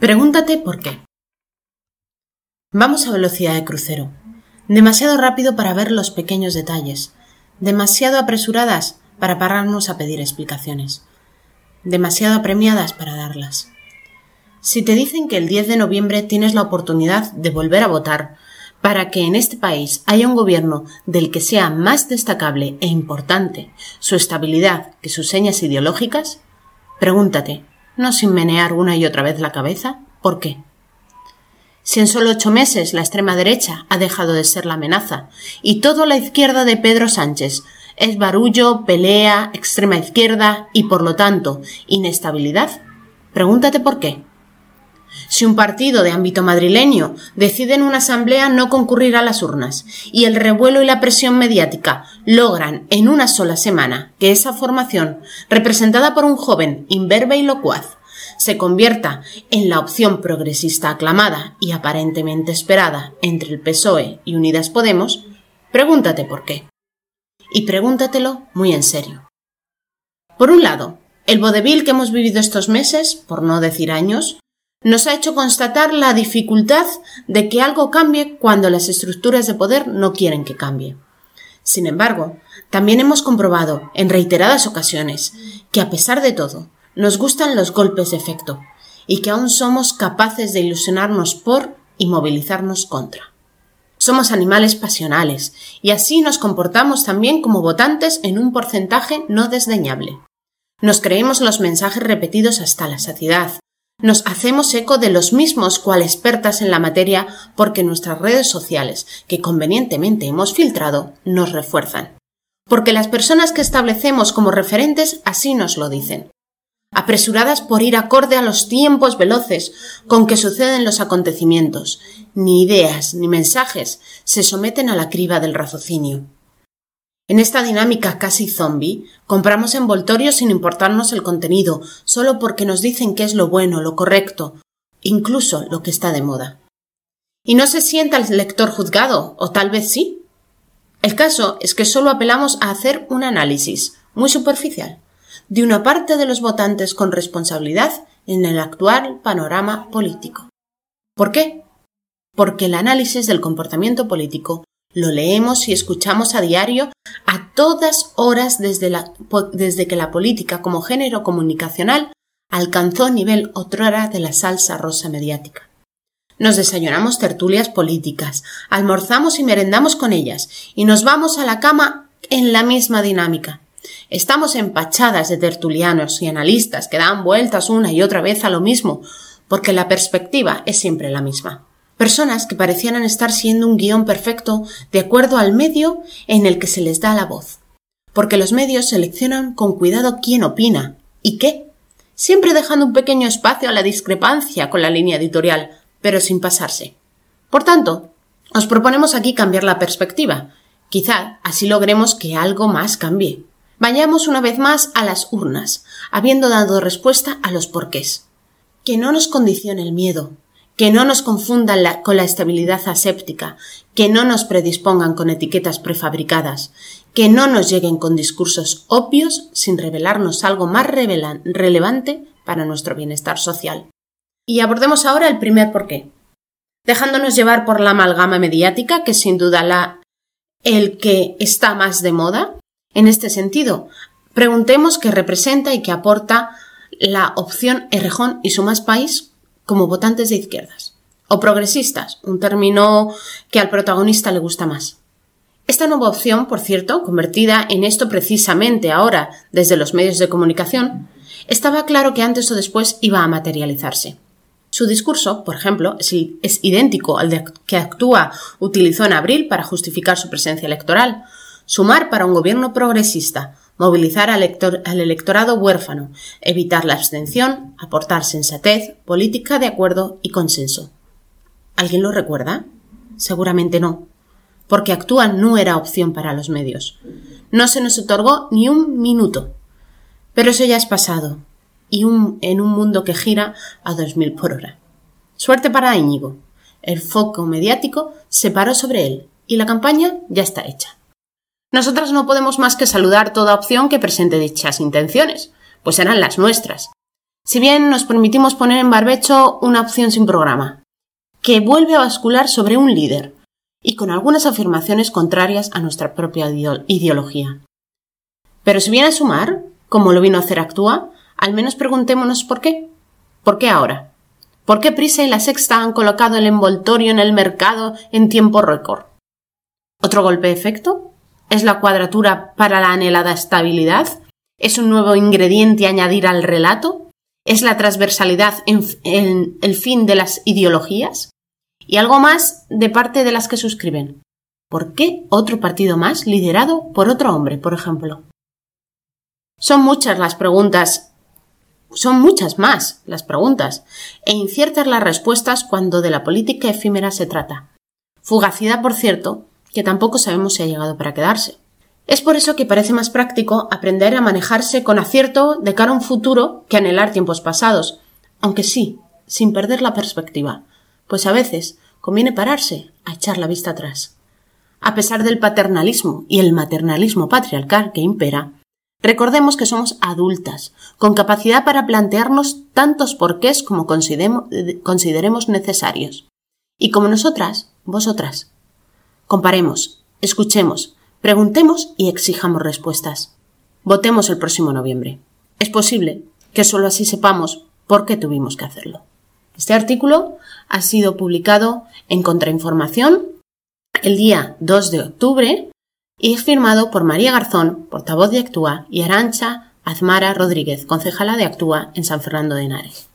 Pregúntate por qué. Vamos a velocidad de crucero. Demasiado rápido para ver los pequeños detalles. Demasiado apresuradas para pararnos a pedir explicaciones. Demasiado apremiadas para darlas. Si te dicen que el 10 de noviembre tienes la oportunidad de volver a votar para que en este país haya un gobierno del que sea más destacable e importante su estabilidad que sus señas ideológicas, pregúntate, no sin menear una y otra vez la cabeza, ¿por qué? Si en solo ocho meses la extrema derecha ha dejado de ser la amenaza y toda la izquierda de Pedro Sánchez es barullo, pelea, extrema izquierda y por lo tanto inestabilidad, pregúntate por qué. Si un partido de ámbito madrileño decide en una asamblea no concurrir a las urnas y el revuelo y la presión mediática logran en una sola semana que esa formación, representada por un joven imberbe y locuaz, se convierta en la opción progresista aclamada y aparentemente esperada entre el PSOE y Unidas Podemos, pregúntate por qué. Y pregúntatelo muy en serio. Por un lado, el vodevil que hemos vivido estos meses, por no decir años, nos ha hecho constatar la dificultad de que algo cambie cuando las estructuras de poder no quieren que cambie. Sin embargo, también hemos comprobado en reiteradas ocasiones que a pesar de todo, nos gustan los golpes de efecto y que aún somos capaces de ilusionarnos por y movilizarnos contra. Somos animales pasionales y así nos comportamos también como votantes en un porcentaje no desdeñable. Nos creemos los mensajes repetidos hasta la saciedad, nos hacemos eco de los mismos cual expertas en la materia porque nuestras redes sociales, que convenientemente hemos filtrado, nos refuerzan. Porque las personas que establecemos como referentes así nos lo dicen. Apresuradas por ir acorde a los tiempos veloces con que suceden los acontecimientos, ni ideas ni mensajes se someten a la criba del raciocinio. En esta dinámica casi zombie, compramos envoltorios sin importarnos el contenido, solo porque nos dicen que es lo bueno, lo correcto, incluso lo que está de moda. Y no se sienta el lector juzgado, o tal vez sí. El caso es que solo apelamos a hacer un análisis, muy superficial, de una parte de los votantes con responsabilidad en el actual panorama político. ¿Por qué? Porque el análisis del comportamiento político lo leemos y escuchamos a diario a todas horas desde, que la política como género comunicacional alcanzó nivel otrora de la salsa rosa mediática. Nos desayunamos tertulias políticas, almorzamos y merendamos con ellas, y nos vamos a la cama en la misma dinámica. Estamos empachadas de tertulianos y analistas que dan vueltas una y otra vez a lo mismo, porque la perspectiva es siempre la misma personas que parecieran estar siendo un guion perfecto de acuerdo al medio en el que se les da la voz. Porque los medios seleccionan con cuidado quién opina y qué, siempre dejando un pequeño espacio a la discrepancia con la línea editorial, pero sin pasarse. Por tanto, os proponemos aquí cambiar la perspectiva. Quizá así logremos que algo más cambie. Vayamos una vez más a las urnas, habiendo dado respuesta a los porqués. Que no nos condicione el miedo, que no nos confundan con la estabilidad aséptica, que no nos predispongan con etiquetas prefabricadas, que no nos lleguen con discursos obvios sin revelarnos algo más relevante para nuestro bienestar social. Y abordemos ahora el primer porqué, dejándonos llevar por la amalgama mediática, que sin duda la el que está más de moda. En este sentido, preguntemos qué representa y qué aporta la opción Errejón y su más país como votantes de izquierdas. O progresistas, un término que al protagonista le gusta más. Esta nueva opción, por cierto, convertida en esto precisamente ahora desde los medios de comunicación, estaba claro que antes o después iba a materializarse. Su discurso, por ejemplo, es, es idéntico al de que actúa utilizó en abril para justificar su presencia electoral, sumar para un gobierno progresista, movilizar al, electorado huérfano, evitar la abstención, aportar sensatez, política de acuerdo y consenso. ¿Alguien lo recuerda? Seguramente no, porque actuar no era opción para los medios. No se nos otorgó ni un minuto. Pero eso ya es pasado, y en un mundo que gira a dos mil por hora. Suerte para Íñigo. El foco mediático se paró sobre él, y la campaña ya está hecha. Nosotras no podemos más que saludar toda opción que presente dichas intenciones, pues eran las nuestras. Si bien nos permitimos poner en barbecho una opción sin programa, que vuelve a bascular sobre un líder, y con algunas afirmaciones contrarias a nuestra propia ideología. Pero si viene a sumar, como lo vino a hacer Actúa, al menos preguntémonos por qué. ¿Por qué ahora? ¿Por qué Prisa y la Sexta han colocado el envoltorio en el mercado en tiempo récord? ¿Otro golpe de efecto? ¿Es la cuadratura para la anhelada estabilidad? ¿Es un nuevo ingrediente añadir al relato? ¿Es la transversalidad en, el fin de las ideologías? Y algo más de parte de las que suscriben. ¿Por qué otro partido más liderado por otro hombre, por ejemplo? Son muchas las preguntas, son muchas más las preguntas, e inciertas las respuestas cuando de la política efímera se trata. Fugacidad, por cierto, que tampoco sabemos si ha llegado para quedarse. Es por eso que parece más práctico aprender a manejarse con acierto de cara a un futuro que anhelar tiempos pasados, aunque sí, sin perder la perspectiva, pues a veces conviene pararse a echar la vista atrás. A pesar del paternalismo y el maternalismo patriarcal que impera, recordemos que somos adultas, con capacidad para plantearnos tantos porqués como consideremos necesarios. Y como nosotras, vosotras. Comparemos, escuchemos, Preguntemos y exijamos respuestas. Votemos el próximo noviembre. Es posible que solo así sepamos por qué tuvimos que hacerlo. Este artículo ha sido publicado en Contrainformación el día 2 de octubre y es firmado por María Garzón, portavoz de Actúa, y Arancha Azmara Rodríguez, concejala de Actúa en San Fernando de Henares.